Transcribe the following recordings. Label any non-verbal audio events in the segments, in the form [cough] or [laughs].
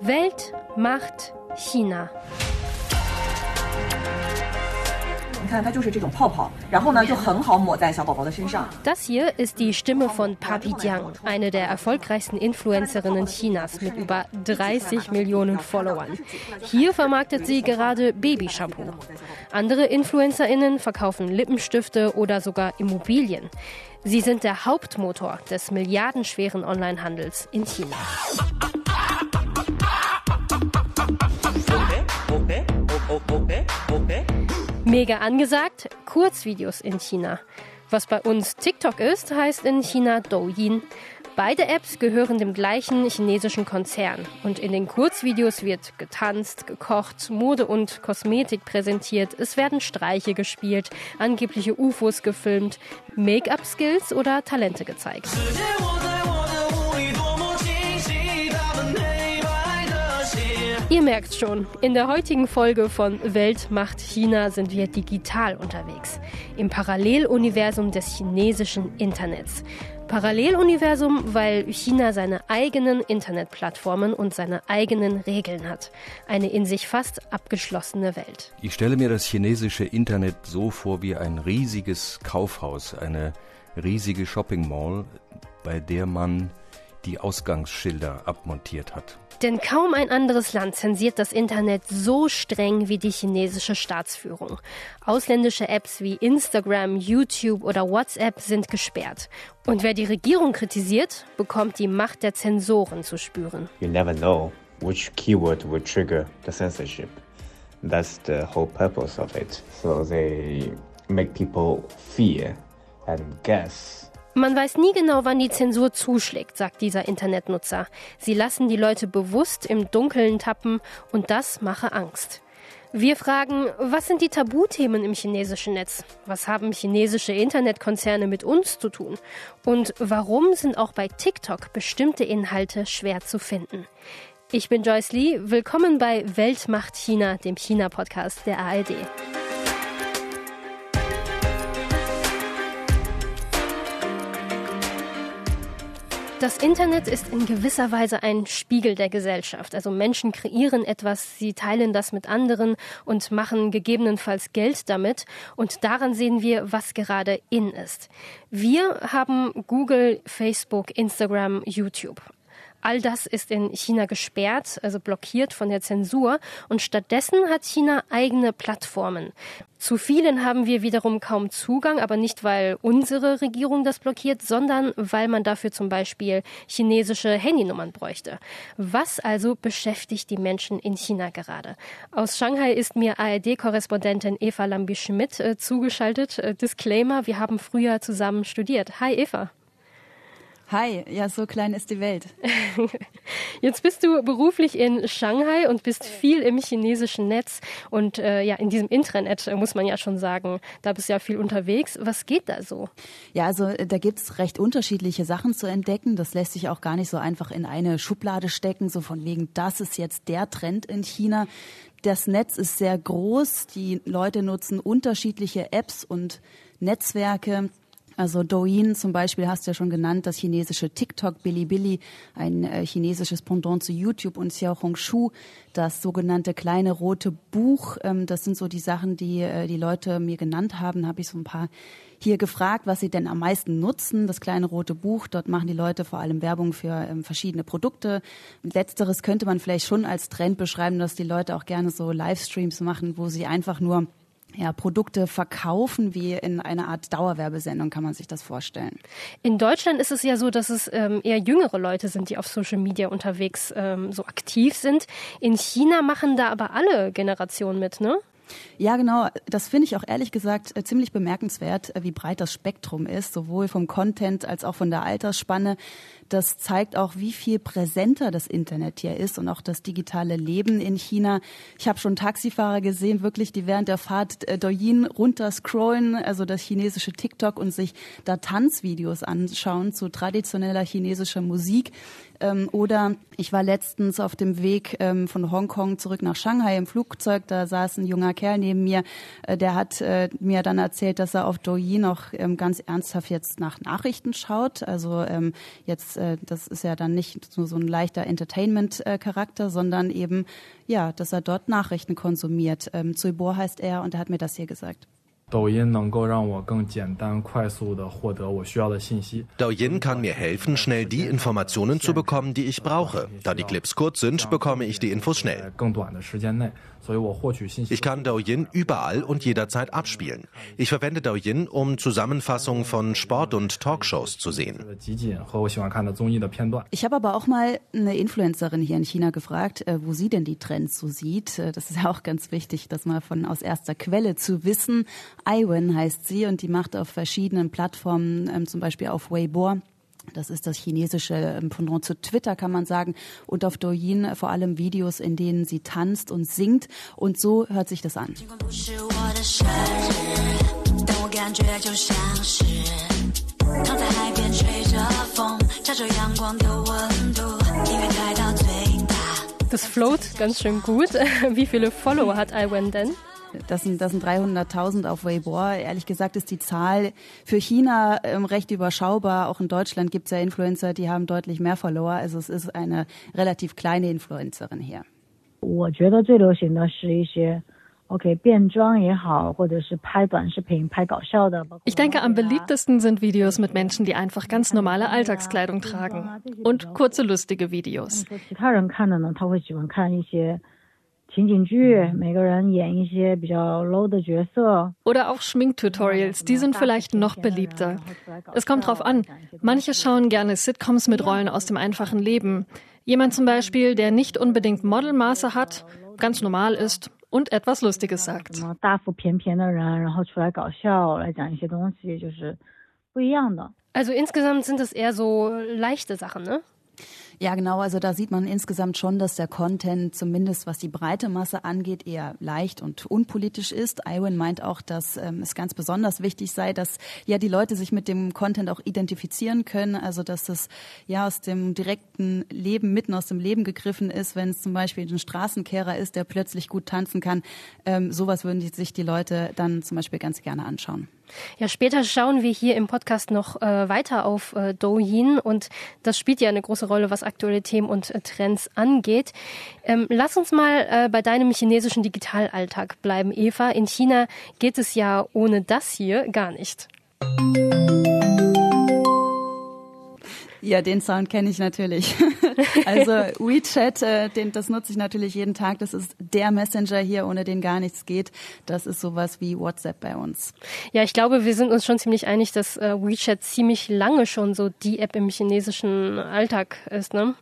Welt macht China. Das hier ist die Stimme von Papi Jiang, eine der erfolgreichsten Influencerinnen Chinas mit über 30 Millionen Followern. Hier vermarktet sie gerade Babyshampoo. Andere InfluencerInnen verkaufen Lippenstifte oder sogar Immobilien. Sie sind der Hauptmotor des milliardenschweren Onlinehandels in China. Mega angesagt, Kurzvideos in China. Was bei uns TikTok ist, heißt in China Douyin. Beide Apps gehören dem gleichen chinesischen Konzern. Und in den Kurzvideos wird getanzt, gekocht, Mode und Kosmetik präsentiert. Es werden Streiche gespielt, angebliche UFOs gefilmt, Make-up-Skills oder Talente gezeigt. Ihr merkt schon, in der heutigen Folge von Welt macht China sind wir digital unterwegs. Im Paralleluniversum des chinesischen Internets. Paralleluniversum, weil China seine eigenen Internetplattformen und seine eigenen Regeln hat. Eine in sich fast abgeschlossene Welt. Ich stelle mir das chinesische Internet so vor wie ein riesiges Kaufhaus, eine riesige Shopping Mall, bei der man die Ausgangsschilder abmontiert hat. Denn kaum ein anderes Land zensiert das Internet so streng wie die chinesische Staatsführung. Ausländische Apps wie Instagram, YouTube oder WhatsApp sind gesperrt. Und wer die Regierung kritisiert, bekommt die Macht der Zensoren zu spüren. You never know which keyword will trigger the censorship. That's the whole purpose of it. So they make people fear and guess Man weiß nie genau, wann die Zensur zuschlägt, sagt dieser Internetnutzer. Sie lassen die Leute bewusst im Dunkeln tappen und das mache Angst. Wir fragen, was sind die Tabuthemen im chinesischen Netz? Was haben chinesische Internetkonzerne mit uns zu tun? Und warum sind auch bei TikTok bestimmte Inhalte schwer zu finden? Ich bin Joyce Lee, willkommen bei Weltmacht China, dem China-Podcast der ARD. Das Internet ist in gewisser Weise ein Spiegel der Gesellschaft. Also Menschen kreieren etwas, sie teilen das mit anderen und machen gegebenenfalls Geld damit. Und daran sehen wir, was gerade in ist. Wir haben Google, Facebook, Instagram, YouTube. All das ist in China gesperrt, also blockiert von der Zensur. Und stattdessen hat China eigene Plattformen. Zu vielen haben wir wiederum kaum Zugang, aber nicht, weil unsere Regierung das blockiert, sondern weil man dafür zum Beispiel chinesische Handynummern bräuchte. Was also beschäftigt die Menschen in China gerade? Aus Shanghai ist mir ARD-Korrespondentin Eva Lambi-Schmidt äh, zugeschaltet. Äh, Disclaimer, wir haben früher zusammen studiert. Hi Eva. Hi, ja, so klein ist die Welt. [laughs] Jetzt bist du beruflich in Shanghai und bist viel im chinesischen Netz und äh, ja, in diesem Intranet muss man ja schon sagen, da bist du ja viel unterwegs. Was geht da so? Ja, also da gibt's recht unterschiedliche Sachen zu entdecken. Das lässt sich auch gar nicht so einfach in eine Schublade stecken, so von wegen, das ist jetzt der Trend in China. Das Netz ist sehr groß, die Leute nutzen unterschiedliche Apps und Netzwerke. Also Douyin zum Beispiel hast du ja schon genannt, das chinesische TikTok, Bilibili, ein äh, chinesisisches Pendant zu YouTube und Xiaohongshu, das sogenannte kleine rote Buch. Ähm, das sind so die Sachen, die äh, die Leute mir genannt haben. Habe ich so ein paar hier gefragt, was sie denn am meisten nutzen. Das kleine rote Buch, dort machen die Leute vor allem Werbung für ähm, verschiedene Produkte. Letzteres könnte man vielleicht schon als Trend beschreiben, dass die Leute auch gerne so Livestreams machen, wo sie einfach nur ja, Produkte verkaufen, wie in einer Art Dauerwerbesendung kann man sich das vorstellen. In Deutschland ist es ja so, dass es ähm, eher jüngere Leute sind, die auf Social Media unterwegs ähm, so aktiv sind. In China machen da aber alle Generationen mit, ne? Ja, genau. Das finde ich auch ehrlich gesagt ziemlich bemerkenswert, wie breit das Spektrum ist, sowohl vom Content als auch von der Altersspanne. Das zeigt auch, wie viel präsenter das Internet hier ist und auch das digitale Leben in China. Ich habe schon Taxifahrer gesehen, wirklich, die während der Fahrt äh, Douyin runterscrollen, also das chinesische TikTok und sich da Tanzvideos anschauen zu traditioneller chinesischer Musik. Ähm, oder ich war letztens auf dem Weg ähm, von Hongkong zurück nach Shanghai im Flugzeug. Da saß ein junger Kerl neben mir. Äh, der hat äh, mir dann erzählt, dass er auf Douyin auch ähm, ganz ernsthaft jetzt nach Nachrichten schaut. Also ähm, jetzt, äh, das ist ja dann nicht nur so ein leichter Entertainment-Charakter, sondern eben, ja, dass er dort Nachrichten konsumiert. Ähm, Zuibor heißt er und er hat mir das hier gesagt. Douyin kann mir helfen, schnell die Informationen zu bekommen, die ich brauche. Da die Clips kurz sind, bekomme ich die Infos schnell. Ich kann Douyin überall und jederzeit abspielen. Ich verwende Douyin, um Zusammenfassungen von Sport- und Talkshows zu sehen. Ich habe aber auch mal eine Influencerin hier in China gefragt, äh, wo sie denn die Trends so sieht. Äh, das ist ja auch ganz wichtig, das mal von aus erster Quelle zu wissen. Iwen heißt sie und die macht auf verschiedenen Plattformen, ähm, zum Beispiel auf Weibo, das ist das chinesische ähm, Pendant zu Twitter, kann man sagen. Und auf Douyin vor allem Videos, in denen sie tanzt und singt. Und so hört sich das an. Das float ganz schön gut. [laughs] Wie viele Follower hat Iwan denn? Das sind, das sind 300.000 auf Weibo. Ehrlich gesagt ist die Zahl für China ähm, recht überschaubar. Auch in Deutschland gibt es ja Influencer, die haben deutlich mehr Follower. Also es ist eine relativ kleine Influencerin hier. Ich denke, am beliebtesten sind Videos mit Menschen, die einfach ganz normale Alltagskleidung tragen und kurze lustige Videos. Oder auch Schminktutorials, die sind vielleicht noch beliebter. Es kommt drauf an. Manche schauen gerne Sitcoms mit Rollen aus dem einfachen Leben. Jemand zum Beispiel, der nicht unbedingt Modelmaße hat, ganz normal ist und etwas Lustiges sagt. Also insgesamt sind es eher so leichte Sachen, ne? Ja, genau. Also da sieht man insgesamt schon, dass der Content zumindest was die breite Masse angeht eher leicht und unpolitisch ist. Iwan meint auch, dass ähm, es ganz besonders wichtig sei, dass ja die Leute sich mit dem Content auch identifizieren können. Also dass das ja aus dem direkten Leben, mitten aus dem Leben gegriffen ist, wenn es zum Beispiel ein Straßenkehrer ist, der plötzlich gut tanzen kann. Ähm, sowas würden sich die Leute dann zum Beispiel ganz gerne anschauen. Ja, später schauen wir hier im Podcast noch äh, weiter auf äh, Douyin und das spielt ja eine große Rolle, was aktuelle Themen und äh, Trends angeht. Ähm, lass uns mal äh, bei deinem chinesischen Digitalalltag bleiben, Eva. In China geht es ja ohne das hier gar nicht. Ja, den Sound kenne ich natürlich. [laughs] [laughs] also WeChat, äh, den, das nutze ich natürlich jeden Tag. Das ist der Messenger hier, ohne den gar nichts geht. Das ist sowas wie WhatsApp bei uns. Ja, ich glaube, wir sind uns schon ziemlich einig, dass äh, WeChat ziemlich lange schon so die App im chinesischen Alltag ist, ne?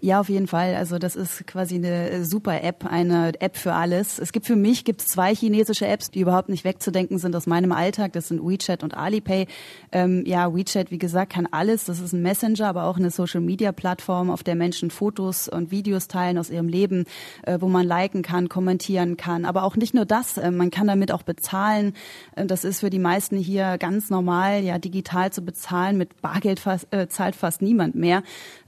Ja, auf jeden Fall. Also das ist quasi eine super App, eine App für alles. Es gibt für mich gibt es zwei chinesische Apps, die überhaupt nicht wegzudenken sind aus meinem Alltag. Das sind WeChat und Alipay. Ähm, ja, WeChat, wie gesagt, kann alles. Das ist ein Messenger, aber auch eine Social-Media-Plattform, auf der Menschen Fotos und Videos teilen aus ihrem Leben, äh, wo man liken kann, kommentieren kann. Aber auch nicht nur das, äh, man kann damit auch bezahlen. Äh, das ist für die meisten hier ganz normal, ja, digital zu bezahlen. Mit Bargeld fast, äh, zahlt fast niemand mehr.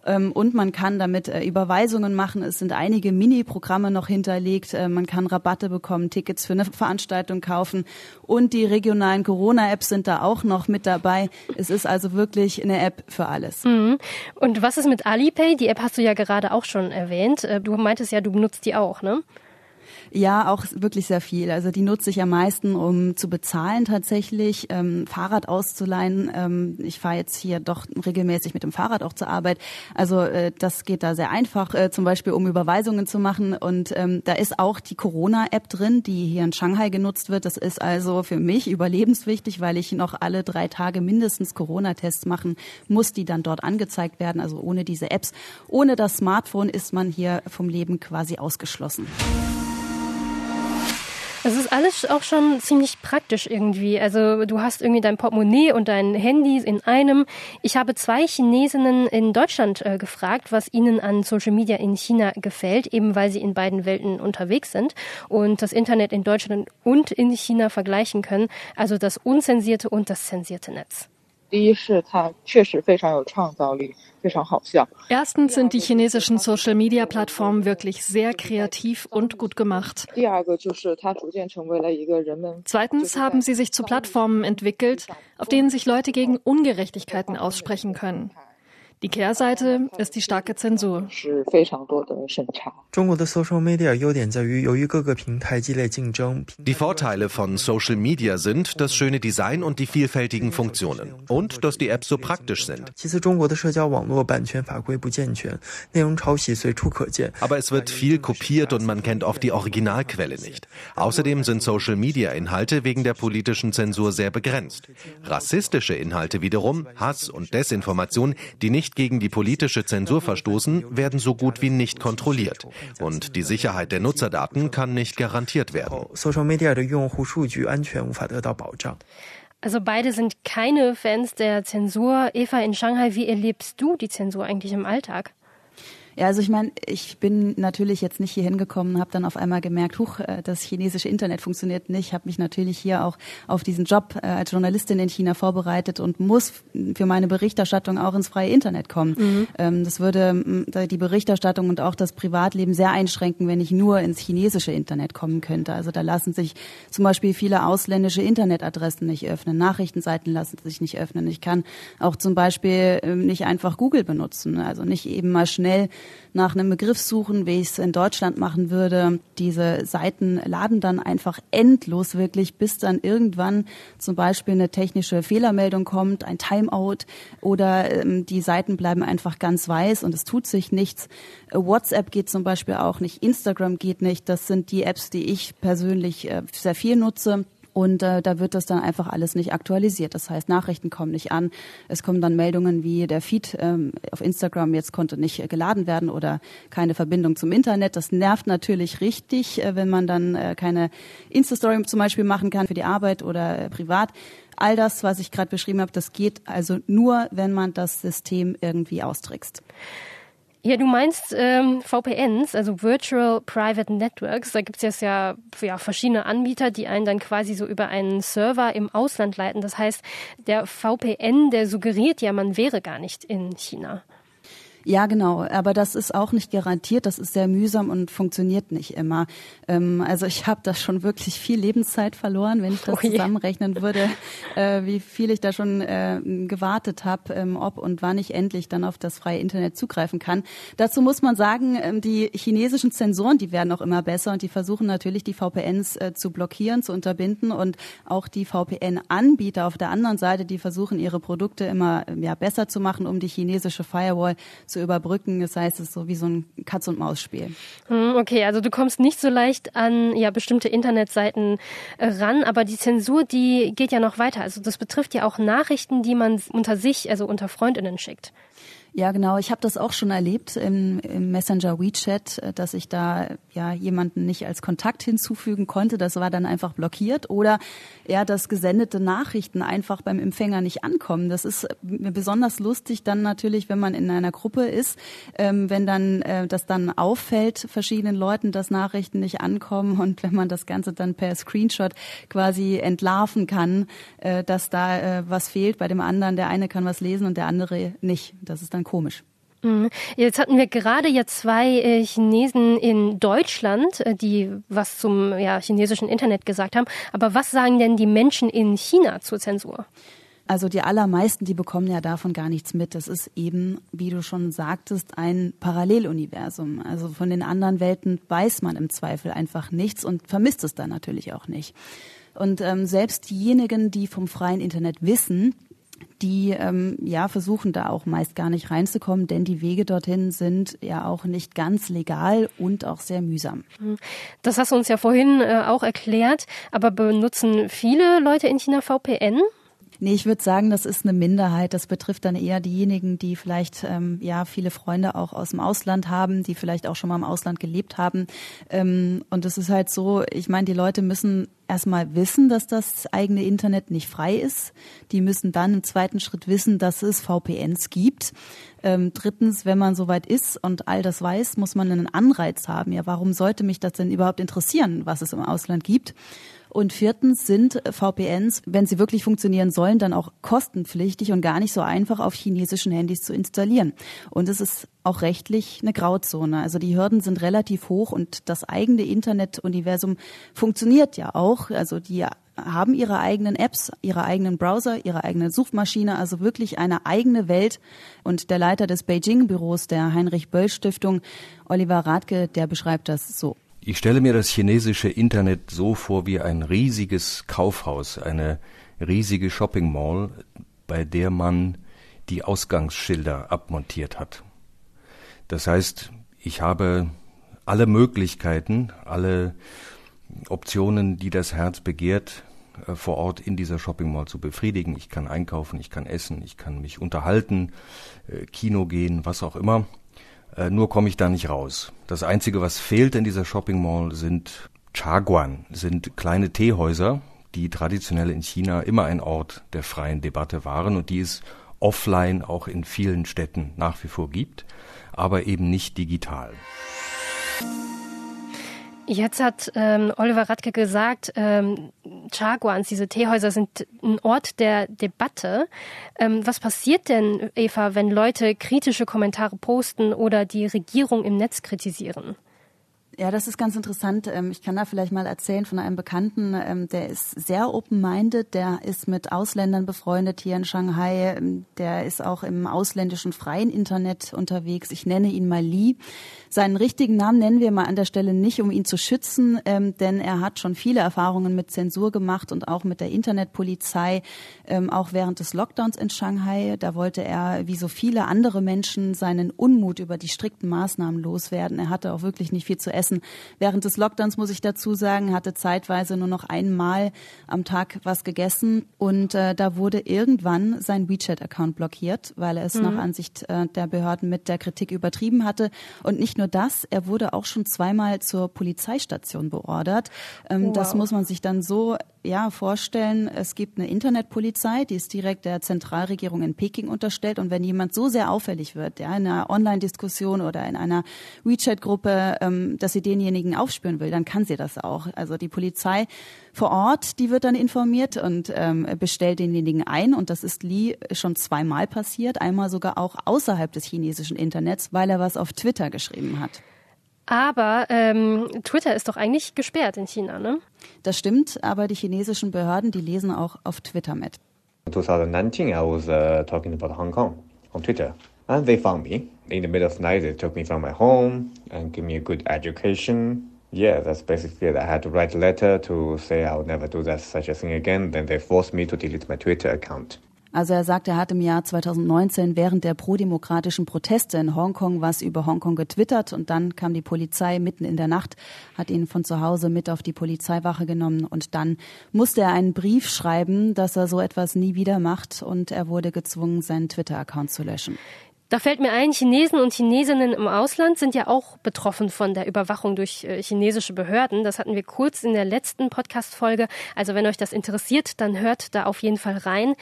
Ähm, und man kann damit äh, Überweisungen machen. Es sind einige Mini-Programme noch hinterlegt. Äh, man kann Rabatte bekommen, Tickets für eine Veranstaltung kaufen. Und die regionalen Corona-Apps sind da auch noch mit dabei. Es ist also wirklich eine App für alles. Mhm. Und was ist mit Alipay? Die App hast du ja gerade auch schon erwähnt. Äh, du meintest ja, du benutzt die auch, ne? Ja, auch wirklich sehr viel. Also die nutze ich am meisten, um zu bezahlen tatsächlich, ähm, Fahrrad auszuleihen. Ähm, ich fahre jetzt hier doch regelmäßig mit dem Fahrrad auch zur Arbeit. Also äh, das geht da sehr einfach, äh, zum Beispiel um Überweisungen zu machen. Und ähm, da ist auch die Corona-App drin, die hier in Shanghai genutzt wird. Das ist also für mich überlebenswichtig, weil ich noch alle drei Tage mindestens Corona-Tests machen muss, die dann dort angezeigt werden. Also ohne diese Apps, ohne das Smartphone ist man hier vom Leben quasi ausgeschlossen. Es ist alles auch schon ziemlich praktisch irgendwie. Also du hast irgendwie dein Portemonnaie und dein Handy in einem. Ich habe zwei Chinesinnen in Deutschland äh, gefragt, was ihnen an Social Media in China gefällt, eben weil sie in beiden Welten unterwegs sind und das Internet in Deutschland und in China vergleichen können. Also das unzensierte und das zensierte Netz. Erstens sind die chinesischen Social-Media-Plattformen wirklich sehr kreativ und gut gemacht. Zweitens haben sie sich zu Plattformen entwickelt, auf denen sich Leute gegen Ungerechtigkeiten aussprechen können. Die Kehrseite ist die starke Zensur. Die Vorteile von Social Media sind das schöne Design und die vielfältigen Funktionen. Und dass die Apps so praktisch sind. Aber es wird viel kopiert und man kennt oft die Originalquelle nicht. Außerdem sind Social Media Inhalte wegen der politischen Zensur sehr begrenzt. Rassistische Inhalte wiederum, Hass und Desinformation, die nicht nicht gegen die politische Zensur verstoßen, werden so gut wie nicht kontrolliert. Und die Sicherheit der Nutzerdaten kann nicht garantiert werden. Also beide sind keine Fans der Zensur. Eva, in Shanghai, wie erlebst du die Zensur eigentlich im Alltag? Ja, also ich meine, ich bin natürlich jetzt nicht hier hingekommen, habe dann auf einmal gemerkt, huch, äh, das chinesische Internet funktioniert nicht, habe mich natürlich hier auch auf diesen Job äh, als Journalistin in China vorbereitet und muss für meine Berichterstattung auch ins freie Internet kommen. Mhm. Ähm, das würde die Berichterstattung und auch das Privatleben sehr einschränken, wenn ich nur ins chinesische Internet kommen könnte. Also da lassen sich zum Beispiel viele ausländische Internetadressen nicht öffnen, Nachrichtenseiten lassen sich nicht öffnen. Ich kann auch zum Beispiel ähm, nicht einfach Google benutzen, also nicht eben mal schnell nach einem Begriff suchen, wie ich es in Deutschland machen würde. Diese Seiten laden dann einfach endlos wirklich, bis dann irgendwann zum Beispiel eine technische Fehlermeldung kommt, ein Timeout oder ähm, die Seiten bleiben einfach ganz weiß und es tut sich nichts. WhatsApp geht zum Beispiel auch nicht, Instagram geht nicht. Das sind die Apps, die ich persönlich äh, sehr viel nutze. Und äh, da wird das dann einfach alles nicht aktualisiert. Das heißt, Nachrichten kommen nicht an. Es kommen dann Meldungen wie der Feed ähm, auf Instagram jetzt konnte nicht geladen werden oder keine Verbindung zum Internet. Das nervt natürlich richtig, äh, wenn man dann äh, keine Insta-Story zum Beispiel machen kann für die Arbeit oder äh, privat. All das, was ich gerade beschrieben habe, das geht also nur, wenn man das System irgendwie austrickst. Ja, du meinst ähm, VPNs, also Virtual Private Networks. Da gibt es ja, ja verschiedene Anbieter, die einen dann quasi so über einen Server im Ausland leiten. Das heißt, der VPN, der suggeriert ja, man wäre gar nicht in China. Ja, genau. Aber das ist auch nicht garantiert. Das ist sehr mühsam und funktioniert nicht immer. Ähm, also ich habe da schon wirklich viel Lebenszeit verloren, wenn ich das oh zusammenrechnen würde, äh, wie viel ich da schon äh, gewartet habe, ähm, ob und wann ich endlich dann auf das freie Internet zugreifen kann. Dazu muss man sagen, ähm, die chinesischen Zensoren, die werden auch immer besser und die versuchen natürlich die VPNs äh, zu blockieren, zu unterbinden und auch die VPN-Anbieter auf der anderen Seite, die versuchen ihre Produkte immer ja, besser zu machen, um die chinesische Firewall zu überbrücken. Das heißt, es ist so wie so ein Katz-und-Maus-Spiel. Hm, okay, also du kommst nicht so leicht an ja bestimmte Internetseiten äh, ran, aber die Zensur, die geht ja noch weiter. Also das betrifft ja auch Nachrichten, die man unter sich, also unter Freundinnen schickt. Ja, genau. Ich habe das auch schon erlebt im, im, Messenger WeChat, dass ich da ja jemanden nicht als Kontakt hinzufügen konnte. Das war dann einfach blockiert. Oder ja, dass gesendete Nachrichten einfach beim Empfänger nicht ankommen. Das ist besonders lustig dann natürlich, wenn man in einer Gruppe ist, ähm, wenn dann äh, das dann auffällt verschiedenen Leuten, dass Nachrichten nicht ankommen und wenn man das Ganze dann per Screenshot quasi entlarven kann, äh, dass da äh, was fehlt bei dem anderen. Der eine kann was lesen und der andere nicht. Das ist dann dann komisch. Mhm. Jetzt hatten wir gerade ja zwei äh, Chinesen in Deutschland, äh, die was zum ja, chinesischen Internet gesagt haben. Aber was sagen denn die Menschen in China zur Zensur? Also die allermeisten, die bekommen ja davon gar nichts mit. Das ist eben, wie du schon sagtest, ein Paralleluniversum. Also von den anderen Welten weiß man im Zweifel einfach nichts und vermisst es dann natürlich auch nicht. Und ähm, selbst diejenigen, die vom freien Internet wissen, die ähm, ja versuchen da auch meist gar nicht reinzukommen, denn die Wege dorthin sind ja auch nicht ganz legal und auch sehr mühsam. Hm. Das hast du uns ja vorhin äh, auch erklärt, aber benutzen viele Leute in China VPN? Nee, ich würde sagen, das ist eine Minderheit. Das betrifft dann eher diejenigen, die vielleicht ähm, ja viele Freunde auch aus dem Ausland haben, die vielleicht auch schon mal im Ausland gelebt haben. Ähm, und es ist halt so, ich meine, die Leute müssen erstmal wissen, dass das eigene Internet nicht frei ist. Die müssen dann im zweiten Schritt wissen, dass es VPNs gibt. Ähm, drittens, wenn man soweit ist und all das weiß, muss man einen Anreiz haben. Ja, warum sollte mich das denn überhaupt interessieren, was es im Ausland gibt? Und viertens sind VPNs, wenn sie wirklich funktionieren sollen, dann auch kostenpflichtig und gar nicht so einfach auf chinesischen Handys zu installieren. Und es ist auch rechtlich eine Grauzone. Also die Hürden sind relativ hoch und das eigene Internetuniversum funktioniert ja auch. Also die haben ihre eigenen Apps, ihre eigenen Browser, ihre eigene Suchmaschine, also wirklich eine eigene Welt. Und der Leiter des Beijing-Büros der Heinrich-Böll-Stiftung, Oliver Radke, der beschreibt das so. Ich stelle mir das chinesische Internet so vor wie ein riesiges Kaufhaus, eine riesige Shopping Mall, bei der man die Ausgangsschilder abmontiert hat. Das heißt, ich habe alle Möglichkeiten, alle Optionen, die das Herz begehrt, äh, vor Ort in dieser Shopping Mall zu befriedigen. Ich kann einkaufen, ich kann essen, ich kann mich unterhalten, äh, Kino gehen, was auch immer. Äh, nur komme ich da nicht raus. Das Einzige, was fehlt in dieser Shopping Mall, sind Chaguan, sind kleine Teehäuser, die traditionell in China immer ein Ort der freien Debatte waren und die es offline auch in vielen Städten nach wie vor gibt, aber eben nicht digital. Jetzt hat ähm, Oliver Radke gesagt, ähm, Chaguans, diese Teehäuser sind ein Ort der Debatte. Ähm, was passiert denn, Eva, wenn Leute kritische Kommentare posten oder die Regierung im Netz kritisieren? Ja, das ist ganz interessant. Ähm, ich kann da vielleicht mal erzählen von einem Bekannten, ähm, der ist sehr open-minded, der ist mit Ausländern befreundet hier in Shanghai, ähm, der ist auch im ausländischen freien Internet unterwegs. Ich nenne ihn mal Li. Seinen richtigen Namen nennen wir mal an der Stelle nicht, um ihn zu schützen, denn er hat schon viele Erfahrungen mit Zensur gemacht und auch mit der Internetpolizei, auch während des Lockdowns in Shanghai. Da wollte er, wie so viele andere Menschen, seinen Unmut über die strikten Maßnahmen loswerden. Er hatte auch wirklich nicht viel zu essen essen. Während des Lockdowns, muss ich dazu sagen, hatte zeitweise nur noch einmal am Tag was gegessen und äh, da wurde irgendwann sein WeChat-Account blockiert, weil er es mhm. nach Ansicht äh, der Behörden mit der Kritik übertrieben hatte. Und nicht nur das, er wurde auch schon zweimal zur Polizeistation beordert. Ähm, wow. Das muss man sich dann so ja, vorstellen, es gibt eine Internetpolizei, die ist direkt der Zentralregierung in Peking unterstellt. Und wenn jemand so sehr auffällig wird, ja, in einer Online-Diskussion oder in einer WeChat-Gruppe, ähm, dass sie denjenigen aufspüren will, dann kann sie das auch. Also die Polizei vor Ort, die wird dann informiert und ähm, bestellt denjenigen ein. Und das ist Li schon zweimal passiert, einmal sogar auch außerhalb des chinesischen Internets, weil er was auf Twitter geschrieben hat. Aber ähm, Twitter ist doch eigentlich gesperrt in China, ne? Das stimmt, aber die chinesischen Behörden, die lesen auch auf Twitter mit. 2019, I was uh, talking about Hong Kong on Twitter, and they found me in the middle of the night. They took me from my home and give me a good education. Yeah, that's basically it. I had to write a letter to say I would never do that such a thing again. Then they forced me to delete my Twitter account. Also er sagt, er hat im Jahr 2019 während der prodemokratischen Proteste in Hongkong was über Hongkong getwittert und dann kam die Polizei mitten in der Nacht, hat ihn von zu Hause mit auf die Polizeiwache genommen und dann musste er einen Brief schreiben, dass er so etwas nie wieder macht und er wurde gezwungen, seinen Twitter-Account zu löschen. Da fällt mir ein, Chinesen und Chinesinnen im Ausland sind ja auch betroffen von der Überwachung durch äh, chinesische Behörden. Das hatten wir kurz in der letzten Podcast-Folge. Also wenn euch das interessiert, dann hört da auf jeden Fall rein.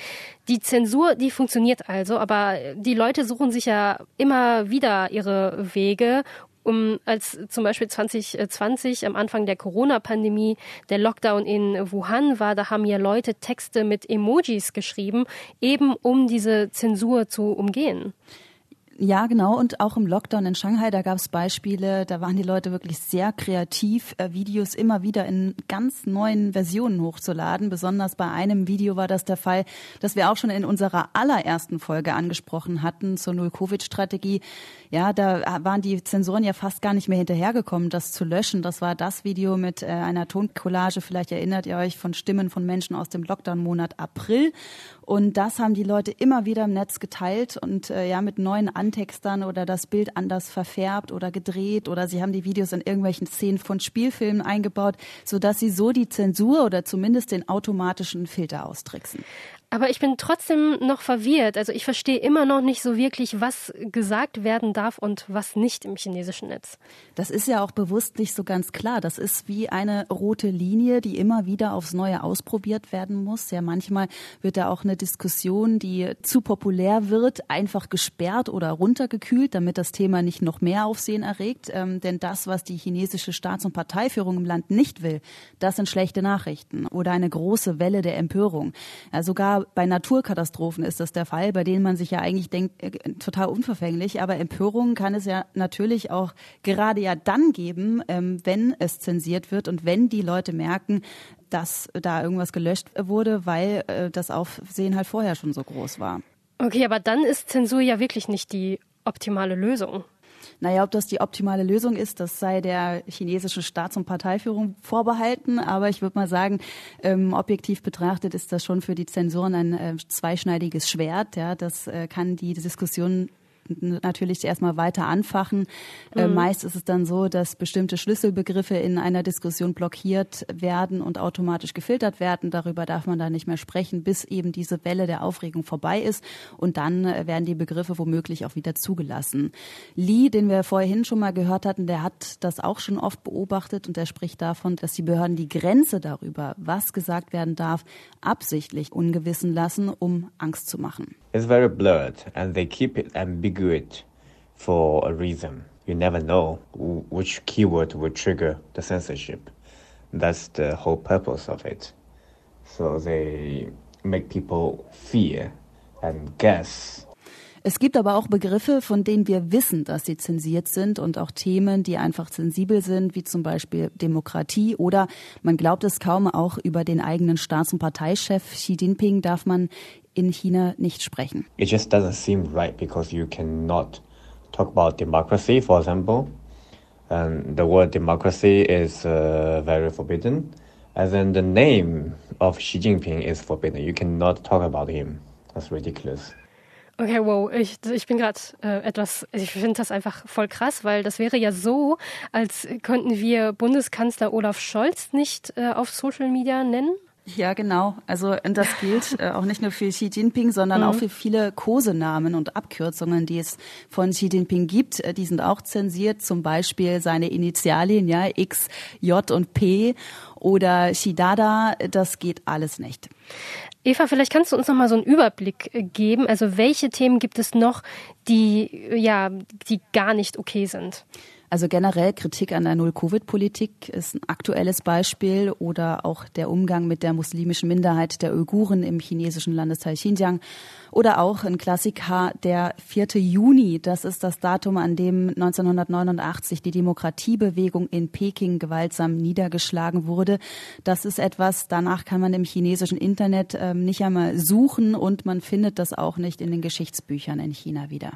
Die Zensur, die funktioniert also, aber die Leute suchen sich ja immer wieder ihre Wege um als zum Beispiel 2020 am Anfang der Corona-Pandemie der Lockdown in Wuhan war, da haben ja Leute Texte mit Emojis geschrieben, eben um diese Zensur zu umgehen. Ja, genau. Und auch im Lockdown in Shanghai, da gab es Beispiele, da waren die Leute wirklich sehr kreativ, äh, Videos immer wieder in ganz neuen Versionen hochzuladen. Besonders bei einem Video war das der Fall, das wir auch schon in unserer allerersten Folge angesprochen hatten zur Null-Covid-Strategie. Ja, da waren die Zensoren ja fast gar nicht mehr hinterhergekommen, das zu löschen. Das war das Video mit äh, einer Toncollage. Vielleicht erinnert ihr euch von Stimmen von Menschen aus dem Lockdown-Monat April. Und das haben die Leute immer wieder im Netz geteilt und äh, ja mit neuen Antextern oder das Bild anders verfärbt oder gedreht oder sie haben die Videos in irgendwelchen Szenen von Spielfilmen eingebaut, sodass sie so die Zensur oder zumindest den automatischen Filter austricksen. Aber ich bin trotzdem noch verwirrt. Also ich verstehe immer noch nicht so wirklich, was gesagt werden darf und was nicht im chinesischen Netz. Das ist ja auch bewusst nicht so ganz klar. Das ist wie eine rote Linie, die immer wieder aufs Neue ausprobiert werden muss. Ja, manchmal wird da auch eine Diskussion, die zu populär wird, einfach gesperrt oder runtergekühlt, damit das Thema nicht noch mehr Aufsehen erregt. Ähm, denn das, was die chinesische Staats- und Parteiführung im Land nicht will, das sind schlechte Nachrichten oder eine große Welle der Empörung. Ja, sogar bei Naturkatastrophen ist das der Fall, bei denen man sich ja eigentlich denkt, äh, total unverfänglich. Aber Empörungen kann es ja natürlich auch gerade ja dann geben, ähm, wenn es zensiert wird und wenn die Leute merken, dass da irgendwas gelöscht wurde, weil äh, das Aufsehen halt vorher schon so groß war. Okay, aber dann ist Zensur ja wirklich nicht die optimale Lösung. Naja, ob das die optimale Lösung ist, das sei der chinesischen Staats- und Parteiführung vorbehalten. Aber ich würde mal sagen, ähm, objektiv betrachtet ist das schon für die Zensoren ein äh, zweischneidiges Schwert. Ja, das äh, kann die Diskussion natürlich erstmal weiter anfachen. Äh, mhm. Äh, meist ist es dann so, dass bestimmte Schlüsselbegriffe in einer Diskussion blockiert werden und automatisch gefiltert werden. Darüber darf man dann nicht mehr sprechen, bis eben diese Welle der Aufregung vorbei ist. Und dann äh, werden die Begriffe womöglich auch wieder zugelassen. Lee, den wir vorhin schon mal gehört hatten, der hat das auch schon oft beobachtet und er spricht davon, dass die Behörden die Grenze darüber, was gesagt werden darf, absichtlich ungewissen lassen, um Angst zu machen. It's very blurred and they keep it ambiguous for a reason. You never know which keyword will trigger the censorship. That's the whole purpose of it. So they make people fear and guess Es gibt aber auch Begriffe, von denen wir wissen, dass sie zensiert sind und auch Themen, die einfach sensibel sind, wie zum Beispiel Demokratie oder man glaubt es kaum, auch über den eigenen Staats- und Parteichef Xi Jinping darf man in China nicht sprechen. It just doesn't seem right because you cannot talk about democracy, for example. And the word democracy is uh, very forbidden. And then the name of Xi Jinping is forbidden. You cannot talk about him. That's ridiculous. Okay, wow, ich, ich bin gerade äh, etwas, ich finde das einfach voll krass, weil das wäre ja so, als könnten wir Bundeskanzler Olaf Scholz nicht äh, auf Social Media nennen. Ja, genau. Also das gilt [laughs] äh, auch nicht nur für Xi Jinping, sondern mhm. auch für viele Kosenamen und Abkürzungen, die es von Xi Jinping gibt. Äh, die sind auch zensiert, zum Beispiel seine Initialien, ja, X, J und P oder Shidada. Das geht alles nicht. Eva, vielleicht kannst du uns noch mal so einen Überblick äh, geben. Also welche Themen gibt es noch, die ja, die gar nicht okay sind? Also generell Kritik an der Null-Covid-Politik ist ein aktuelles Beispiel oder auch der Umgang mit der muslimischen Minderheit der Uiguren im chinesischen Landesteil Xinjiang oder auch ein Klassiker der 4. Juni. Das ist das Datum, an dem 1989 die Demokratiebewegung in Peking gewaltsam niedergeschlagen wurde. Das ist etwas, danach kann man im chinesischen Internet äh, nicht einmal suchen und man findet das auch nicht in den Geschichtsbüchern in China wieder.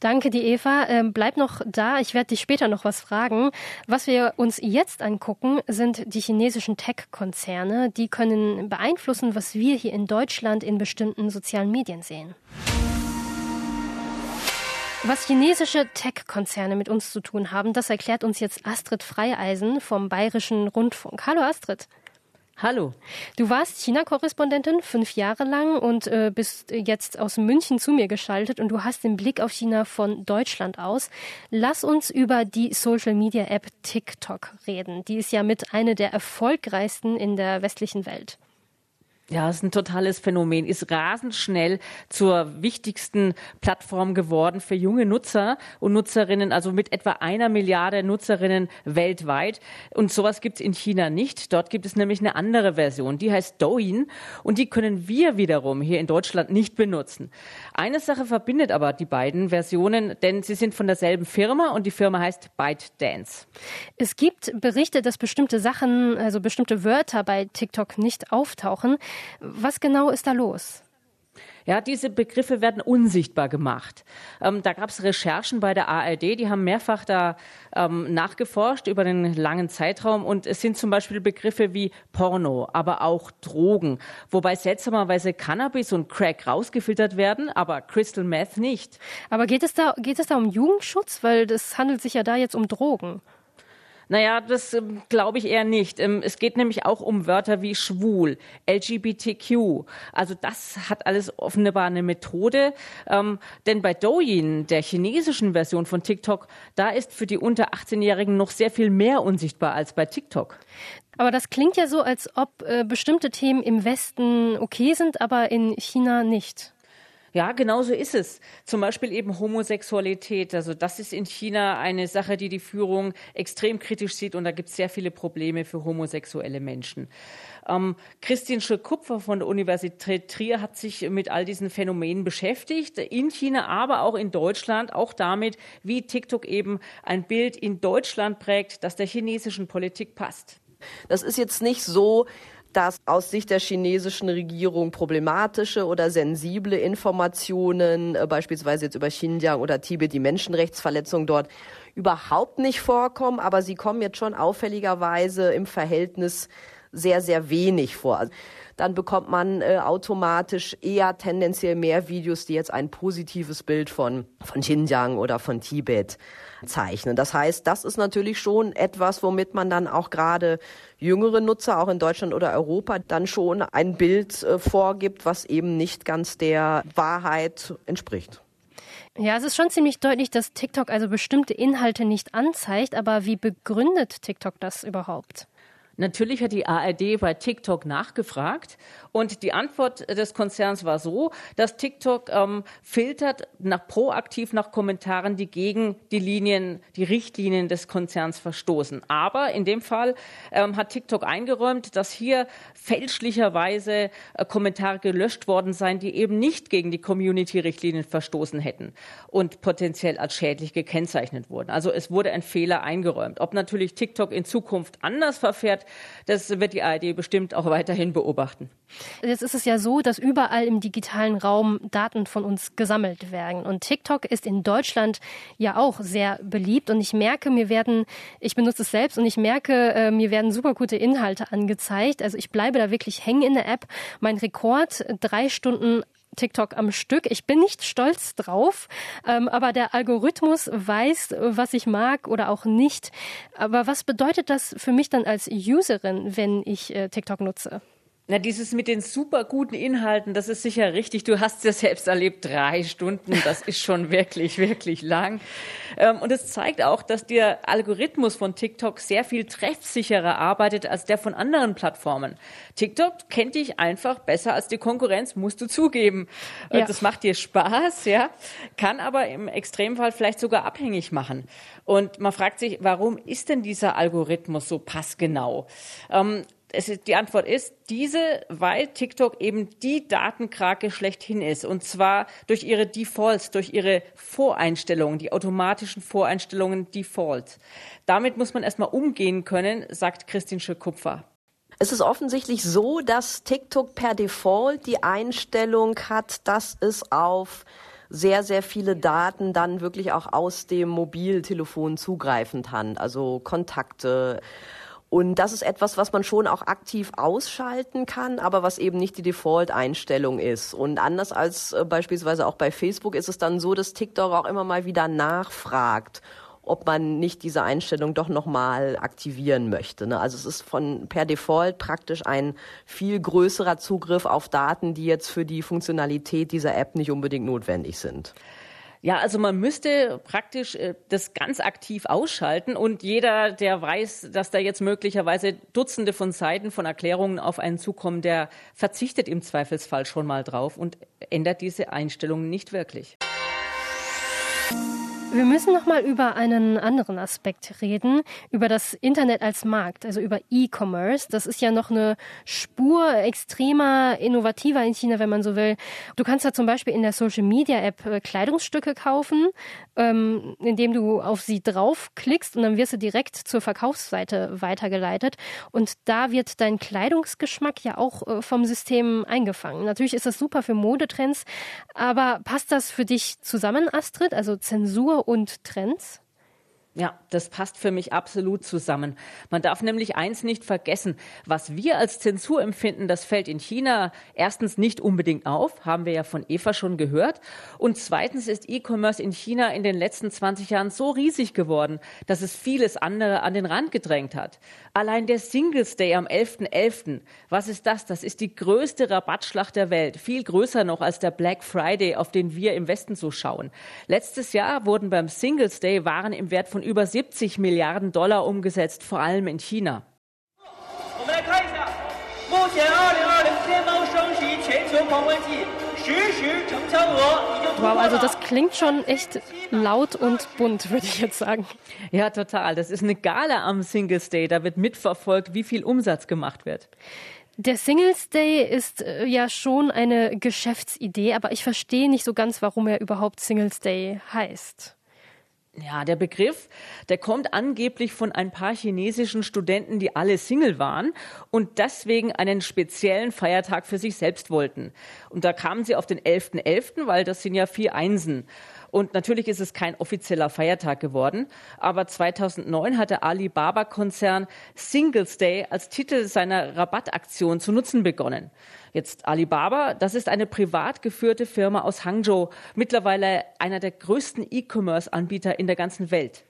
Danke die Eva. Ähm, bleib noch da. Ich werde dich später noch was fragen. Was wir uns jetzt angucken, sind die chinesischen Tech-Konzerne. Die können beeinflussen, was wir hier in Deutschland in bestimmten sozialen Medien sehen. Was chinesische Tech-Konzerne mit uns zu tun haben, das erklärt uns jetzt Astrid Freieisen vom Bayerischen Rundfunk. Hallo Astrid. Hallo. Du warst China-Korrespondentin fünf Jahre lang und äh, bist jetzt aus München zu mir geschaltet und du hast den Blick auf China von Deutschland aus. Lass uns über die Social-Media-App TikTok reden. Die ist ja mit einer der erfolgreichsten in der westlichen Welt. Ja, es ist ein totales Phänomen, ist rasend schnell zur wichtigsten Plattform geworden für junge Nutzer und Nutzerinnen, also mit etwa einer Milliarde Nutzerinnen weltweit. Und sowas gibt es in China nicht. Dort gibt es nämlich eine andere Version, die heißt Douyin und die können wir wiederum hier in Deutschland nicht benutzen. Eine Sache verbindet aber die beiden Versionen, denn sie sind von derselben Firma und die Firma heißt ByteDance. Es gibt Berichte, dass bestimmte Sachen, also bestimmte Wörter bei TikTok nicht auftauchen. Was genau ist da los? Ja, diese Begriffe werden unsichtbar gemacht. Ähm, da gab es Recherchen bei der ARD, die haben mehrfach da ähm, nachgeforscht über einen langen Zeitraum und es sind zum Beispiel Begriffe wie Porno, aber auch Drogen, wobei seltsamerweise Cannabis und Crack rausgefiltert werden, aber Crystal Meth nicht. Aber geht es da, geht es da um Jugendschutz? Weil das handelt sich ja da jetzt um Drogen. Naja, das ähm, glaube ich eher nicht. Ähm, es geht nämlich auch um Wörter wie schwul, LGBTQ. Also das hat alles offenbar eine Methode. Ähm, denn bei Douyin, der chinesischen Version von TikTok, da ist für die unter 18-Jährigen noch sehr viel mehr unsichtbar als bei TikTok. Aber das klingt ja so, als ob äh, bestimmte Themen im Westen okay sind, aber in China nicht. Ja, genau so ist es. Zum Beispiel eben Homosexualität. Also das ist in China eine Sache, die die Führung extrem kritisch sieht und da gibt es sehr viele Probleme für homosexuelle Menschen. Ähm, Christine Schöpfer von der Universität Trier hat sich mit all diesen Phänomenen beschäftigt, in China, aber auch in Deutschland, auch damit, wie TikTok eben ein Bild in Deutschland prägt, das der chinesischen Politik passt. Das ist jetzt nicht so, dass aus Sicht der chinesischen Regierung problematische oder sensible Informationen, äh, beispielsweise jetzt über Xinjiang oder Tibet, die Menschenrechtsverletzungen dort, überhaupt nicht vorkommen, aber sie kommen jetzt schon auffälligerweise im Verhältnis sehr, sehr wenig vor dann bekommt man äh, automatisch eher tendenziell mehr Videos, die jetzt ein positives Bild von, von Xinjiang oder von Tibet zeichnen. Das heißt, das ist natürlich schon etwas, womit man dann auch gerade jüngere Nutzer, auch in Deutschland oder Europa, dann schon ein Bild äh, vorgibt, was eben nicht ganz der Wahrheit entspricht. Ja, es ist schon ziemlich deutlich, dass TikTok also bestimmte Inhalte nicht anzeigt, aber wie begründet TikTok das überhaupt? Natürlich hat die ARD bei TikTok nachgefragt und die Antwort des Konzerns war so, dass TikTok ähm, filtert nach proaktiv nach Kommentaren, die gegen die Linien, die Richtlinien des Konzerns verstoßen. Aber in dem Fall ähm, hat TikTok eingeräumt, dass hier fälschlicherweise äh, Kommentare gelöscht worden seien, die eben nicht gegen die Community-Richtlinien verstoßen hätten und potenziell als schädlich gekennzeichnet wurden. Also es wurde ein Fehler eingeräumt. Ob natürlich TikTok in Zukunft anders verfährt, das wird die ARD bestimmt auch weiterhin beobachten. Jetzt ist es ja so, dass überall im digitalen Raum Daten von uns gesammelt werden. Und TikTok ist in Deutschland ja auch sehr beliebt. Und ich merke, mir werden, ich benutze es selbst und ich merke, äh, mir werden super gute Inhalte angezeigt. Also ich bleibe da wirklich hängen in der App. Mein Rekord, drei Stunden TikTok am Stück. Ich bin nicht stolz drauf, ähm, aber der Algorithmus weiß, was ich mag oder auch nicht. Aber was bedeutet das für mich dann als Userin, wenn ich äh, TikTok nutze? Na, dieses mit den super guten Inhalten, das ist sicher richtig. Du hast es ja selbst erlebt, drei Stunden, das ist schon wirklich, wirklich lang. Ähm, und es zeigt auch, dass der Algorithmus von TikTok sehr viel treffsicherer arbeitet als der von anderen Plattformen. TikTok kennt dich einfach besser als die Konkurrenz, musst du zugeben. Ja. Das macht dir Spaß, ja, kann aber im Extremfall vielleicht sogar abhängig machen. Und man fragt sich, warum ist denn dieser Algorithmus so passgenau? Ähm, ist, die Antwort ist diese, weil TikTok eben die Datenkrake schlechthin ist. Und zwar durch ihre Defaults, durch ihre Voreinstellungen, die automatischen Voreinstellungen Default. Damit muss man erstmal umgehen können, sagt Christine Schöpfer. Es ist offensichtlich so, dass TikTok per Default die Einstellung hat, dass es auf sehr, sehr viele Daten dann wirklich auch aus dem Mobiltelefon zugreifen kann. Also Kontakte, und das ist etwas, was man schon auch aktiv ausschalten kann, aber was eben nicht die Default-Einstellung ist. Und anders als äh, beispielsweise auch bei Facebook ist es dann so, dass TikTok auch immer mal wieder nachfragt ob man nicht diese Einstellung doch nochmal aktivieren möchte. Ne? Also es ist von per Default praktisch ein viel größerer Zugriff auf Daten, die jetzt für die Funktionalität dieser App nicht unbedingt notwendig sind. Ja, also man müsste praktisch äh, das ganz aktiv ausschalten und jeder, der weiß, dass da jetzt möglicherweise Dutzende von Seiten von Erklärungen auf einen zukommen, der verzichtet im Zweifelsfall schon mal drauf und ändert diese Einstellungen nicht wirklich. Wir müssen noch mal über einen anderen Aspekt reden, über das Internet als Markt, also über E-Commerce. Das ist ja noch eine Spur extremer, innovativer in China, wenn man so will. Du kannst ja zum Beispiel in der Social Media App äh, Kleidungsstücke kaufen, ähm, indem du auf sie draufklickst und dann wirst du direkt zur Verkaufsseite weitergeleitet. Und da wird dein Kleidungsgeschmack ja auch äh, vom System eingefangen. Natürlich ist das super für Modetrends, aber passt das für dich zusammen, Astrid? Also Zensur und Trends? Ja, das passt für mich absolut zusammen. Man darf nämlich eins nicht vergessen. Was wir als Zensur empfinden, das fällt in China erstens nicht unbedingt auf, haben wir ja von Eva schon gehört. Und zweitens ist E-Commerce in China in den letzten 20 Jahren so riesig geworden, dass es vieles andere an den Rand gedrängt hat. Allein der Singles Day am 11.11., .11., was ist das? Das ist die größte Rabattschlacht der Welt. Viel größer noch als der Black Friday, auf den wir im Westen so schauen. Letztes Jahr wurden beim Singles Day Waren im Wert von über 70 Milliarden Dollar umgesetzt, vor allem in China. Wow, also das klingt schon echt laut und bunt, würde ich jetzt sagen. Ja, total. Das ist eine Gala am Singles Day. Da wird mitverfolgt, wie viel Umsatz gemacht wird. Der Singles Day ist äh, ja schon eine Geschäftsidee, aber ich verstehe nicht so ganz, warum er überhaupt Singles Day heißt. Ja, der Begriff, der kommt angeblich von ein paar chinesischen Studenten, die alle Single waren und deswegen einen speziellen Feiertag für sich selbst wollten. Und da kamen sie auf den 11.11., .11., weil das sind ja vier Einsen. Und natürlich ist es kein offizieller Feiertag geworden. Aber 2009 hat der Alibaba-Konzern Singles Day als Titel seiner Rabattaktion zu nutzen begonnen. Jetzt Alibaba, das ist eine privat geführte Firma aus Hangzhou, mittlerweile einer der größten E-Commerce-Anbieter in der ganzen Welt.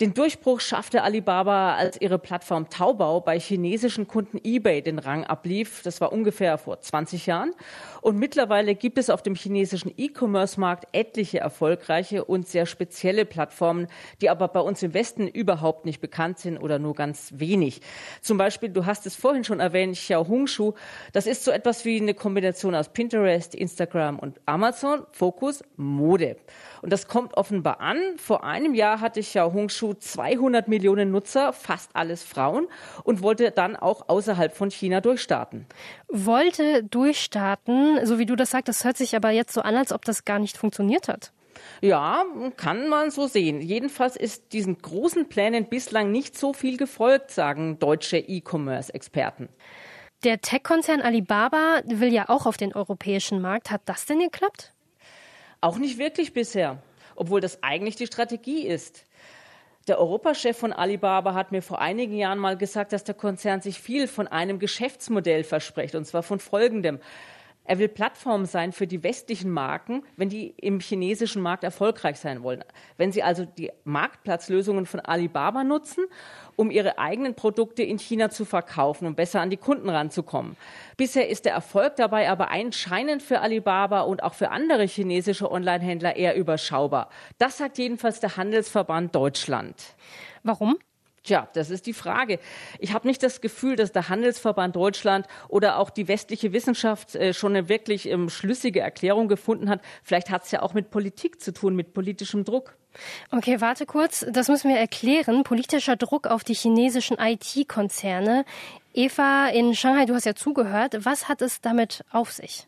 Den Durchbruch schaffte Alibaba, als ihre Plattform Taobao bei chinesischen Kunden eBay den Rang ablief. Das war ungefähr vor 20 Jahren. Und mittlerweile gibt es auf dem chinesischen E-Commerce-Markt etliche erfolgreiche und sehr spezielle Plattformen, die aber bei uns im Westen überhaupt nicht bekannt sind oder nur ganz wenig. Zum Beispiel, du hast es vorhin schon erwähnt, Xiaohongshu. Das ist so etwas wie eine Kombination aus Pinterest, Instagram und Amazon. Fokus Mode. Und das kommt offenbar an. Vor einem Jahr hatte Xiaohongshu 200 Millionen Nutzer, fast alles Frauen, und wollte dann auch außerhalb von China durchstarten. Wollte durchstarten, so wie du das sagst, das hört sich aber jetzt so an, als ob das gar nicht funktioniert hat. Ja, kann man so sehen. Jedenfalls ist diesen großen Plänen bislang nicht so viel gefolgt, sagen deutsche E-Commerce-Experten. Der Tech-Konzern Alibaba will ja auch auf den europäischen Markt. Hat das denn geklappt? Auch nicht wirklich bisher, obwohl das eigentlich die Strategie ist. Der Europachef von Alibaba hat mir vor einigen Jahren mal gesagt, dass der Konzern sich viel von einem Geschäftsmodell verspricht, und zwar von folgendem. Er will Plattform sein für die westlichen Marken, wenn die im chinesischen Markt erfolgreich sein wollen. Wenn sie also die Marktplatzlösungen von Alibaba nutzen, um ihre eigenen Produkte in China zu verkaufen und um besser an die Kunden ranzukommen. Bisher ist der Erfolg dabei aber anscheinend für Alibaba und auch für andere chinesische Onlinehändler eher überschaubar. Das sagt jedenfalls der Handelsverband Deutschland. Warum? Tja, das ist die Frage. Ich habe nicht das Gefühl, dass der Handelsverband Deutschland oder auch die westliche Wissenschaft äh, schon eine wirklich ähm, schlüssige Erklärung gefunden hat. Vielleicht hat es ja auch mit Politik zu tun, mit politischem Druck. Okay, warte kurz. Das müssen wir erklären. Politischer Druck auf die chinesischen IT-Konzerne. Eva, in Shanghai, du hast ja zugehört. Was hat es damit auf sich?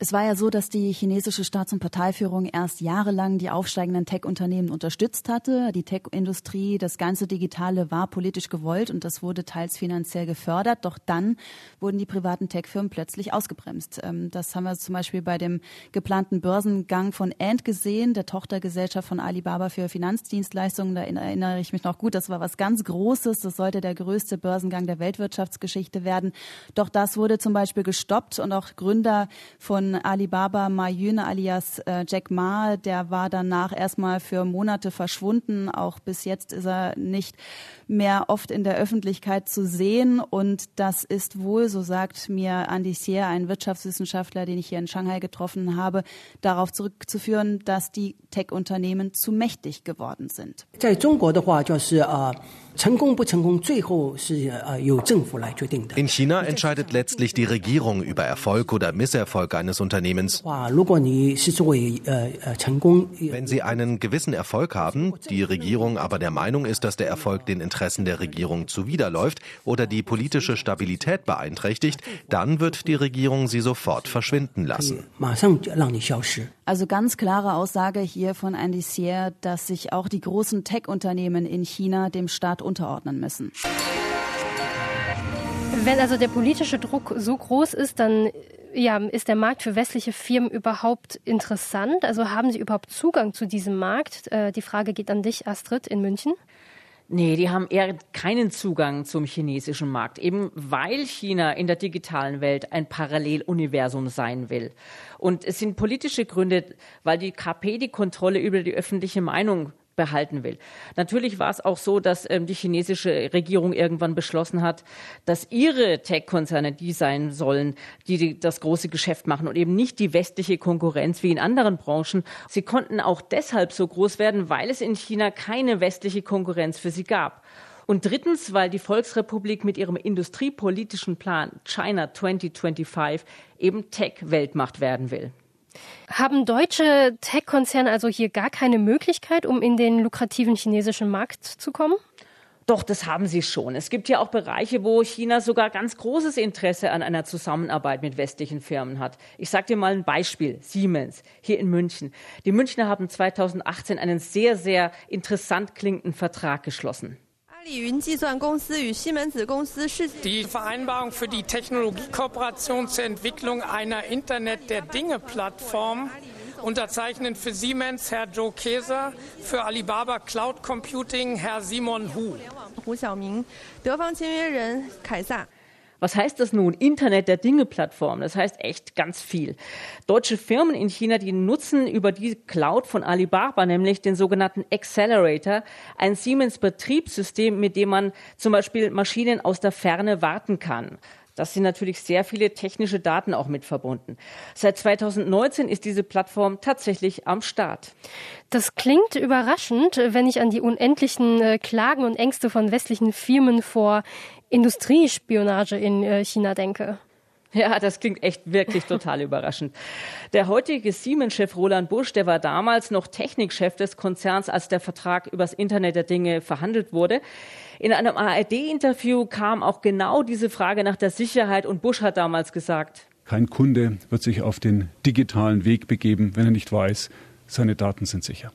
Es war ja so, dass die chinesische Staats- und Parteiführung erst jahrelang die aufsteigenden Tech-Unternehmen unterstützt hatte. Die Tech-Industrie, das ganze Digitale war politisch gewollt und das wurde teils finanziell gefördert. Doch dann wurden die privaten Tech-Firmen plötzlich ausgebremst. Ähm, das haben wir zum Beispiel bei dem geplanten Börsengang von Ant gesehen, der Tochtergesellschaft von Alibaba für Finanzdienstleistungen. Da erinnere ich mich noch gut. Das war was ganz Großes. Das sollte der größte Börsengang der Weltwirtschaftsgeschichte werden. Doch das wurde zum Beispiel gestoppt und auch Gründer von von Alibaba Mayun alias äh, Jack Ma, der war danach erstmal für Monate verschwunden. Auch bis jetzt ist er nicht mehr oft in der Öffentlichkeit zu sehen. Und das ist wohl, so sagt mir Andy Xier, ein Wirtschaftswissenschaftler, den ich hier in Shanghai getroffen habe, darauf zurückzuführen, dass die Tech-Unternehmen zu mächtig geworden sind. 在中国的话，就是呃。 in China entscheidet letztlich die Regierung über Erfolg oder Misserfolg eines Unternehmens. Wenn sie einen gewissen Erfolg haben, die Regierung aber der Meinung ist, dass der Erfolg den Interessen der Regierung zuwiderläuft oder die politische Stabilität beeinträchtigt, dann wird die Regierung sie sofort verschwinden lassen. Also ganz klare Aussage hier von Andy Sier, dass sich auch die großen Tech-Unternehmen in China dem Staat unterordnen müssen. Wenn also der politische Druck so groß ist, dann Ja, ist der Markt für westliche Firmen überhaupt interessant? Also haben sie überhaupt Zugang zu diesem Markt? Äh, die Frage geht an dich, Astrid, in München. Nee, die haben eher keinen Zugang zum chinesischen Markt, eben weil China in der digitalen Welt ein Paralleluniversum sein will. Und es sind politische Gründe, weil die KP die Kontrolle über die öffentliche Meinung behalten will. Natürlich war es auch so, dass ähm, die chinesische Regierung irgendwann beschlossen hat, dass ihre Tech-Konzerne die sein sollen, die, die das große Geschäft machen und eben nicht die westliche Konkurrenz wie in anderen Branchen. Sie konnten auch deshalb so groß werden, weil es in China keine westliche Konkurrenz für sie gab. Und drittens, weil die Volksrepublik mit ihrem industriepolitischen Plan China 2025 eben Tech-Weltmacht werden will. Haben deutsche Tech-Konzerne also hier gar keine Möglichkeit, um in den lukrativen chinesischen Markt zu kommen? Doch, das haben sie schon. Es gibt ja auch Bereiche, wo China sogar ganz großes Interesse an einer Zusammenarbeit mit westlichen Firmen hat. Ich sage dir mal ein Beispiel. Siemens, hier in München. Die Münchner haben 2018 einen sehr, sehr interessant klingenden Vertrag geschlossen. Die Vereinbarung für die Technologiekooperation zur Entwicklung einer Internet der Dinge Plattform unterzeichnen für Siemens Herr Joe Keser, für Alibaba Cloud Computing Herr Simon Hu. Was heißt das nun? Internet der Dinge Plattform. Das heißt echt ganz viel. Deutsche Firmen in China, die nutzen über die Cloud von Alibaba, nämlich den sogenannten Accelerator, ein Siemens Betriebssystem, mit dem man zum Beispiel Maschinen aus der Ferne warten kann. Das sind natürlich sehr viele technische Daten auch mit verbunden. Seit 2019 ist diese Plattform tatsächlich am Start. Das klingt überraschend, wenn ich an die unendlichen äh, Klagen und Ängste von westlichen Firmen vor Industriespionage in äh, China denke. Ja, das klingt echt wirklich total überraschend. Der heutige Siemens-Chef Roland Busch, der war damals noch Technikchef des Konzerns, als der Vertrag übers Internet der Dinge verhandelt wurde. In einem ARD-Interview kam auch genau diese Frage nach der Sicherheit und Busch hat damals gesagt, kein Kunde wird sich auf den digitalen Weg begeben, wenn er nicht weiß, seine Daten sind sicher.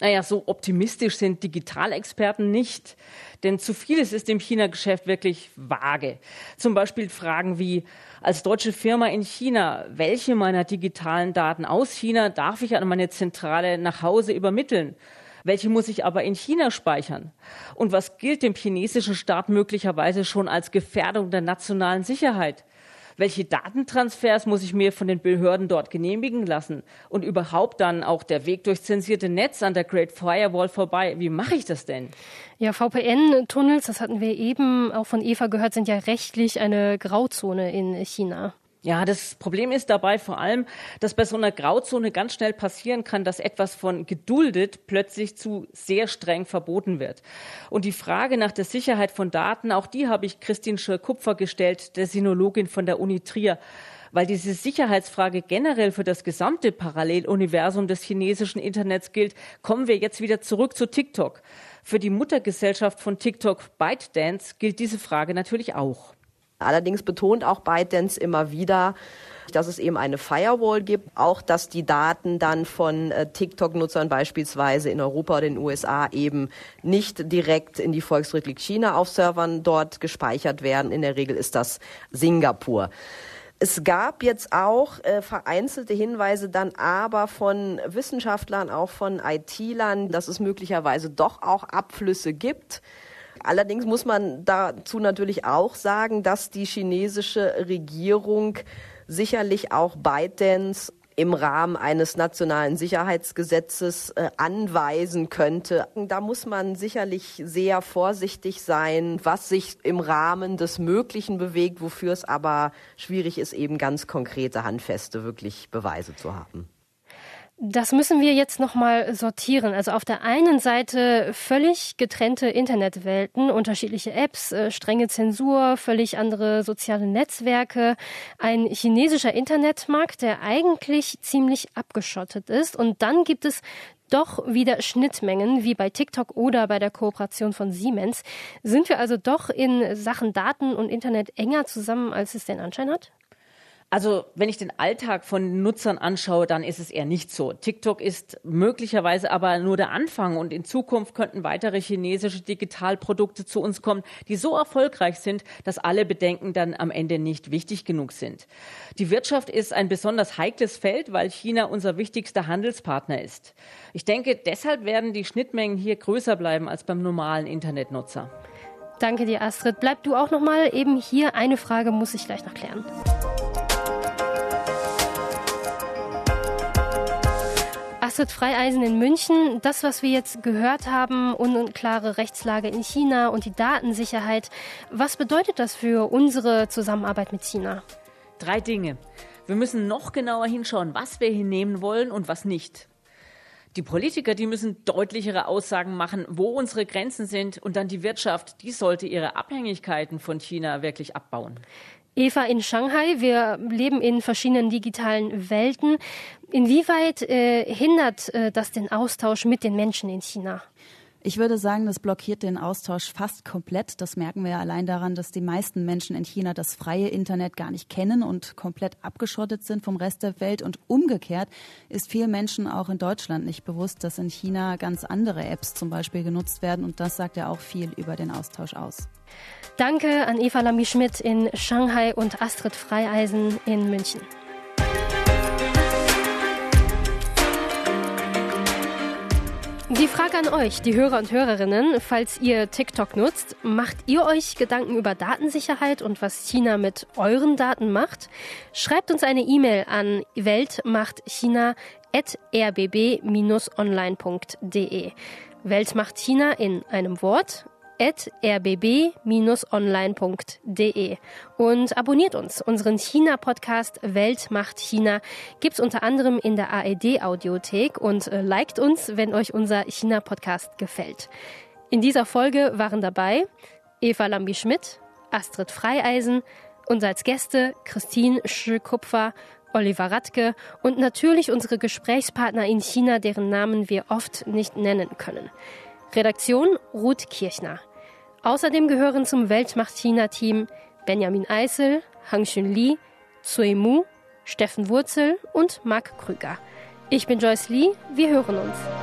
Naja, so optimistisch sind Digitalexperten nicht. Denn zu vieles ist im China-Geschäft wirklich vage. Zum Beispiel Fragen wie, als deutsche Firma in China, welche meiner digitalen Daten aus China darf ich an meine Zentrale nach Hause übermitteln? Welche muss ich aber in China speichern? Und was gilt dem chinesischen Staat möglicherweise schon als Gefährdung der nationalen Sicherheit? Welche Datentransfers muss ich mir von den Behörden dort genehmigen lassen und überhaupt dann auch der Weg durch zensierte Netz an der Great Firewall vorbei. Wie mache ich das denn? Ja, VPN-Tunnels, das hatten wir eben auch von Eva gehört, sind ja rechtlich eine Grauzone in China. Ja, das Problem ist dabei vor allem, dass bei so einer Grauzone ganz schnell passieren kann, dass etwas von geduldet plötzlich zu sehr streng verboten wird. Und die Frage nach der Sicherheit von Daten, auch die habe ich Christine Schör-Kupfer gestellt, der Sinologin von der Uni Trier weil diese Sicherheitsfrage generell für das gesamte Paralleluniversum des chinesischen Internets gilt, kommen wir jetzt wieder zurück zu TikTok. Für die Muttergesellschaft von TikTok ByteDance gilt diese Frage natürlich auch. Allerdings betont auch ByteDance immer wieder, dass es eben eine Firewall gibt, auch dass die Daten dann von äh, TikTok-Nutzern beispielsweise in Europa oder den USA eben nicht direkt in die Volksrepublik China auf Servern dort gespeichert werden. In der Regel ist das Singapur. Es gab jetzt auch äh, vereinzelte Hinweise dann aber von Wissenschaftlern, auch von IT-Lern, dass es möglicherweise doch auch Abflüsse gibt Allerdings muss man dazu natürlich auch sagen, dass die chinesische Regierung sicherlich auch ByteDance im Rahmen eines nationalen Sicherheitsgesetzes äh, anweisen könnte. Da muss man sicherlich sehr vorsichtig sein, was sich im Rahmen des Möglichen bewegt, wofür es aber schwierig ist, eben ganz konkrete, handfeste wirklich Beweise zu haben. Das müssen wir jetzt nochmal sortieren. Also auf der einen Seite völlig getrennte Internetwelten, unterschiedliche Apps, äh, strenge Zensur, völlig andere soziale Netzwerke, ein chinesischer Internetmarkt, der eigentlich ziemlich abgeschottet ist. Und dann gibt es doch wieder Schnittmengen, wie bei TikTok oder bei der Kooperation von Siemens. Sind wir also doch in Sachen Daten und Internet enger zusammen, als es den Anschein hat? Also, wenn ich den Alltag von Nutzern anschaue, dann ist es eher nicht so. TikTok ist möglicherweise aber nur der Anfang und in Zukunft könnten weitere chinesische Digitalprodukte zu uns kommen, die so erfolgreich sind, dass alle Bedenken dann am Ende nicht wichtig genug sind. Die Wirtschaft ist ein besonders heikles Feld, weil China unser wichtigster Handelspartner ist. Ich denke, deshalb werden die Schnittmengen hier größer bleiben als beim normalen Internetnutzer. Danke dir, Astrid. Bleib du auch noch mal eben hier. Eine Frage muss ich gleich noch klären. Astrid Freieisen in München. Das, was wir jetzt gehört haben, unklare Rechtslage in China und die Datensicherheit, was bedeutet das für unsere Zusammenarbeit mit China? Drei Dinge. Wir müssen noch genauer hinschauen, was wir hinnehmen wollen und was nicht. Die Politiker, die müssen deutlichere Aussagen machen, wo unsere Grenzen sind und dann die Wirtschaft, die sollte ihre Abhängigkeiten von China wirklich abbauen. Eva in Shanghai, wir leben in verschiedenen digitalen Welten. Inwieweit äh, hindert äh, das den Austausch mit den Menschen in China? Ich würde sagen, das blockiert den Austausch fast komplett. Das merken wir ja allein daran, dass die meisten Menschen in China das freie Internet gar nicht kennen und komplett abgeschottet sind vom Rest der Welt. Und umgekehrt ist vielen Menschen auch in Deutschland nicht bewusst, dass in China ganz andere Apps zum Beispiel genutzt werden. Und das sagt ja auch viel über den Austausch aus. Danke an Eva Lamy-Schmidt in Shanghai und Astrid Freieisen in München. Die Frage an euch, die Hörer und Hörerinnen, falls ihr TikTok nutzt, macht ihr euch Gedanken über Datensicherheit und was China mit euren Daten macht? Schreibt uns eine E-Mail an weltmachtchina.rbb-online.de. Weltmacht China in einem Wort rbb-online.de und abonniert uns. Unseren China-Podcast Welt macht China gibt's unter anderem in der ARD-Audiothek und äh, liked uns, wenn euch unser China-Podcast gefällt. In dieser Folge waren dabei Eva Lambi-Schmidt, Astrid Freieisen und als Gäste Christine Schkupfer, Oliver Radke und natürlich unsere Gesprächspartner in China, deren Namen wir oft nicht nennen können. Redaktion Ruth Kirchner. Außerdem gehören zum Weltmacht-China-Team Benjamin Eisel, Hangxun Li, Cui Mu, Steffen Wurzel und Marc Krüger. Ich bin Joyce Lee, wir hören uns.